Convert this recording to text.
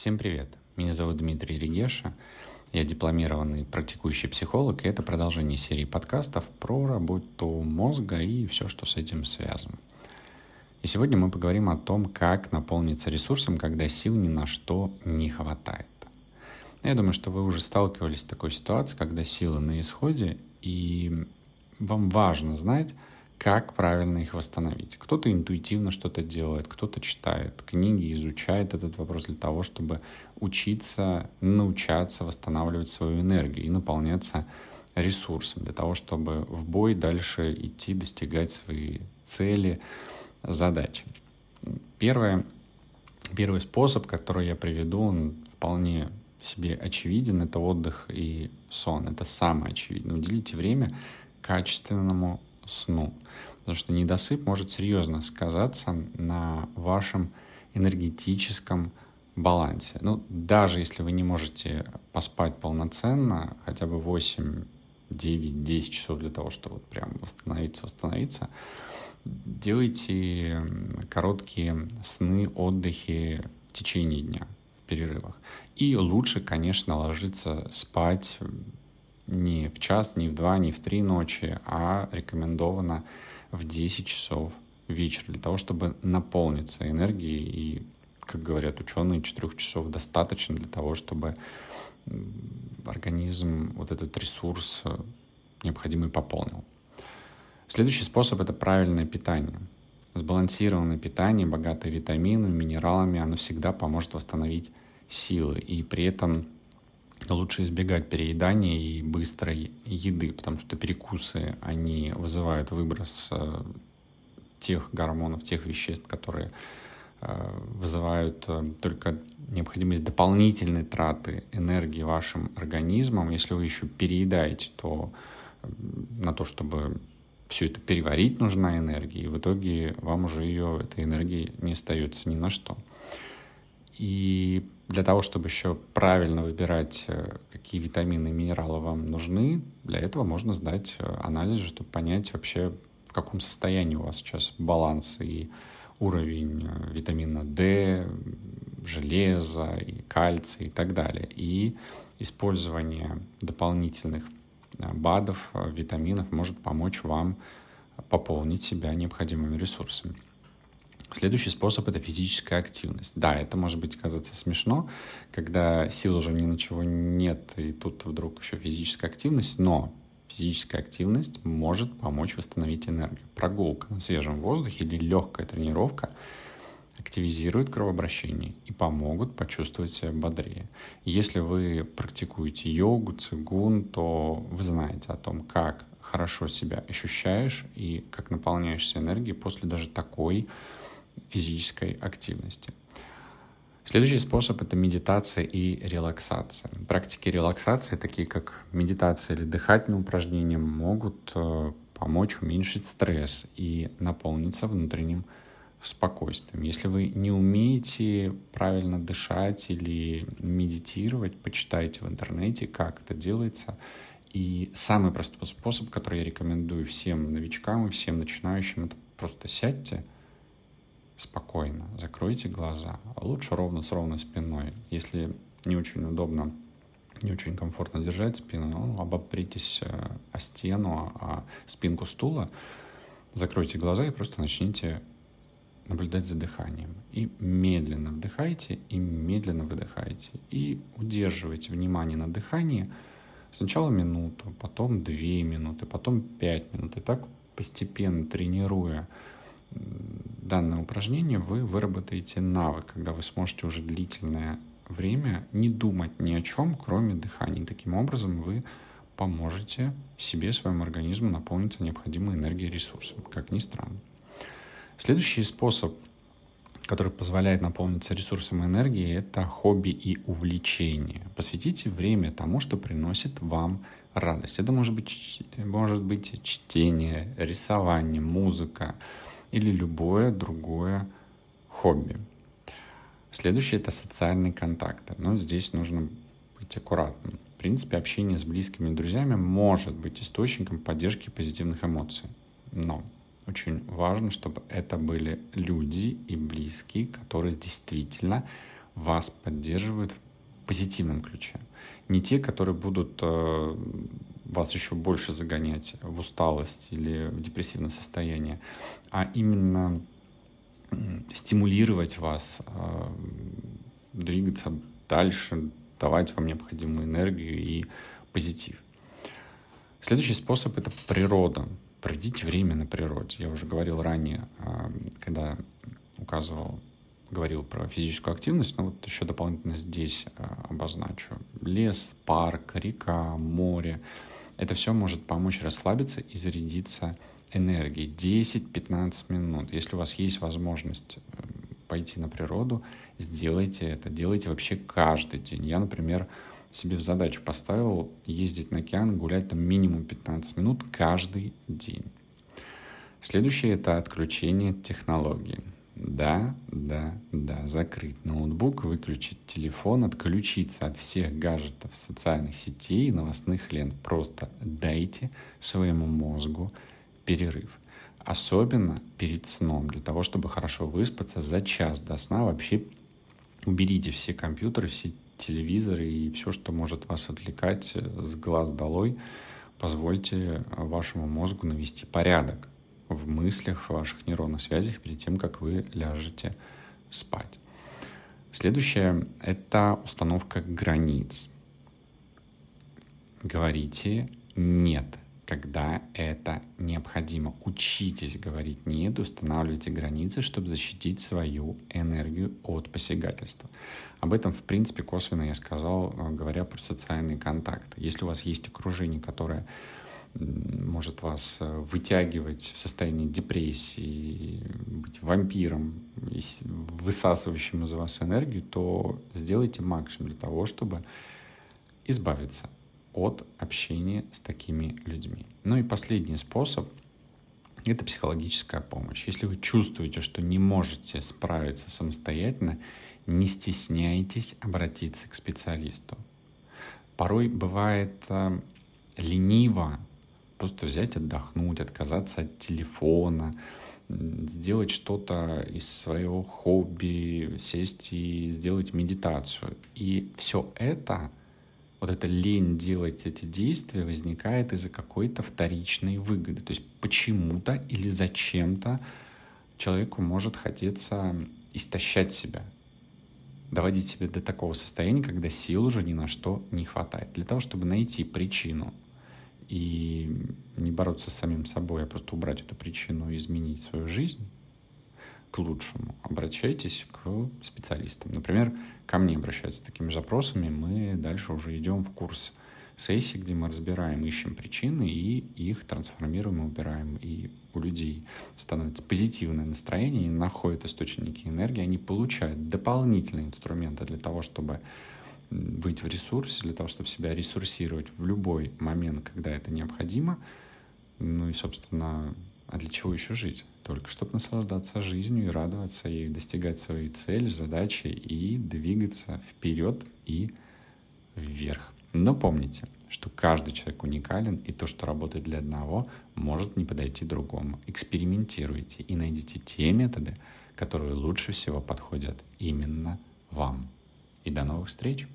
Всем привет! Меня зовут Дмитрий Регеша. Я дипломированный практикующий психолог, и это продолжение серии подкастов про работу мозга и все, что с этим связано. И сегодня мы поговорим о том, как наполниться ресурсом, когда сил ни на что не хватает. Я думаю, что вы уже сталкивались с такой ситуацией, когда силы на исходе, и вам важно знать, как правильно их восстановить. Кто-то интуитивно что-то делает, кто-то читает книги, изучает этот вопрос для того, чтобы учиться, научаться восстанавливать свою энергию и наполняться ресурсом, для того, чтобы в бой дальше идти, достигать свои цели, задачи. Первое, первый способ, который я приведу, он вполне себе очевиден, это отдых и сон. Это самое очевидное. Уделите время качественному сну. Потому что недосып может серьезно сказаться на вашем энергетическом балансе. Ну, даже если вы не можете поспать полноценно, хотя бы 8, 9, 10 часов для того, чтобы вот прям восстановиться, восстановиться, делайте короткие сны, отдыхи в течение дня, в перерывах. И лучше, конечно, ложиться спать не в час, не в два, не в три ночи, а рекомендовано в 10 часов вечера для того, чтобы наполниться энергией. И, как говорят ученые, 4 часов достаточно для того, чтобы организм вот этот ресурс э, необходимый пополнил. Следующий способ — это правильное питание. Сбалансированное питание, богатое витаминами, минералами, оно всегда поможет восстановить силы. И при этом лучше избегать переедания и быстрой еды, потому что перекусы, они вызывают выброс э, тех гормонов, тех веществ, которые э, вызывают э, только необходимость дополнительной траты энергии вашим организмом. Если вы еще переедаете, то на то, чтобы все это переварить, нужна энергия, и в итоге вам уже ее, этой энергии не остается ни на что. И для того, чтобы еще правильно выбирать, э, какие витамины и минералы вам нужны, для этого можно сдать э, анализ, чтобы понять вообще, в каком состоянии у вас сейчас баланс и уровень э, витамина D, железа, и кальция и так далее. И использование дополнительных БАДов, витаминов может помочь вам пополнить себя необходимыми ресурсами. Следующий способ — это физическая активность. Да, это может быть казаться смешно, когда сил уже ни на чего нет, и тут вдруг еще физическая активность, но физическая активность может помочь восстановить энергию. Прогулка на свежем воздухе или легкая тренировка активизируют кровообращение и помогут почувствовать себя бодрее. Если вы практикуете йогу, цигун, то вы знаете о том, как хорошо себя ощущаешь и как наполняешься энергией после даже такой физической активности. Следующий способ — это медитация и релаксация. Практики релаксации, такие как медитация или дыхательные упражнения, могут э, помочь уменьшить стресс и наполниться внутренним спокойствием. Если вы не умеете правильно дышать или медитировать, почитайте в интернете, как это делается. И самый простой способ, который я рекомендую всем новичкам и всем начинающим, это просто сядьте — спокойно, закройте глаза, а лучше ровно с ровной спиной. Если не очень удобно, не очень комфортно держать спину, ну, обопритесь э, о стену, о спинку стула, закройте глаза и просто начните наблюдать за дыханием. И медленно вдыхайте, и медленно выдыхайте. И удерживайте внимание на дыхании сначала минуту, потом две минуты, потом пять минут. И так постепенно тренируя данное упражнение, вы выработаете навык, когда вы сможете уже длительное время не думать ни о чем, кроме дыхания. Таким образом вы поможете себе, своему организму наполниться необходимой энергией и ресурсом, как ни странно. Следующий способ, который позволяет наполниться ресурсом и энергией, это хобби и увлечение. Посвятите время тому, что приносит вам радость. Это может быть, может быть чтение, рисование, музыка, или любое другое хобби. Следующее — это социальные контакты. Но здесь нужно быть аккуратным. В принципе, общение с близкими друзьями может быть источником поддержки позитивных эмоций. Но очень важно, чтобы это были люди и близкие, которые действительно вас поддерживают в позитивном ключе. Не те, которые будут э, вас еще больше загонять в усталость или в депрессивное состояние, а именно стимулировать вас э, двигаться дальше, давать вам необходимую энергию и позитив. Следующий способ — это природа. Проведите время на природе. Я уже говорил ранее, э, когда указывал, говорил про физическую активность, но вот еще дополнительно здесь э, обозначу. Лес, парк, река, море — это все может помочь расслабиться и зарядиться энергией. 10-15 минут. Если у вас есть возможность э, пойти на природу, сделайте это. Делайте вообще каждый день. Я, например, себе в задачу поставил ездить на океан, гулять там минимум 15 минут каждый день. Следующее — это отключение технологий. Да, да, да, закрыть ноутбук, выключить телефон, отключиться от всех гаджетов, социальных сетей и новостных лент. Просто дайте своему мозгу перерыв. Особенно перед сном, для того, чтобы хорошо выспаться за час до сна. Вообще уберите все компьютеры, все телевизоры и все, что может вас отвлекать э, с глаз долой. Позвольте вашему мозгу навести порядок в мыслях, в ваших нейронных связях перед тем, как вы ляжете спать. Следующее — это установка границ. Говорите «нет», когда это необходимо. Учитесь говорить «нет», устанавливайте границы, чтобы защитить свою энергию от посягательства. Об этом, в принципе, косвенно я сказал, говоря про социальные контакты. Если у вас есть окружение, которое может вас э, вытягивать в состоянии депрессии, быть вампиром, высасывающим из вас энергию, то сделайте максимум для того, чтобы избавиться от общения с такими людьми. Ну и последний способ — это психологическая помощь. Если вы чувствуете, что не можете справиться самостоятельно, не стесняйтесь обратиться к специалисту. Порой бывает э, лениво просто взять, отдохнуть, отказаться от телефона, сделать что-то из своего хобби, сесть и сделать медитацию. И все это, вот эта лень делать эти действия возникает из-за какой-то вторичной выгоды. То есть почему-то или зачем-то человеку может хотеться истощать себя, доводить себя до такого состояния, когда сил уже ни на что не хватает. Для того, чтобы найти причину – и не бороться с самим собой, а просто убрать эту причину и изменить свою жизнь к лучшему, обращайтесь к специалистам. Например, ко мне обращаются с такими запросами, мы дальше уже идем в курс сессии, где мы разбираем, ищем причины и их трансформируем и убираем. И у людей становится позитивное настроение, они находят источники энергии, они получают дополнительные инструменты для того, чтобы быть в ресурсе, для того, чтобы себя ресурсировать в любой момент, когда это необходимо. Ну и, собственно, а для чего еще жить? Только чтобы наслаждаться жизнью и радоваться, и достигать своей цели, задачи, и двигаться вперед и вверх. Но помните, что каждый человек уникален, и то, что работает для одного, может не подойти другому. Экспериментируйте и найдите те методы, которые лучше всего подходят именно вам. И до новых встреч!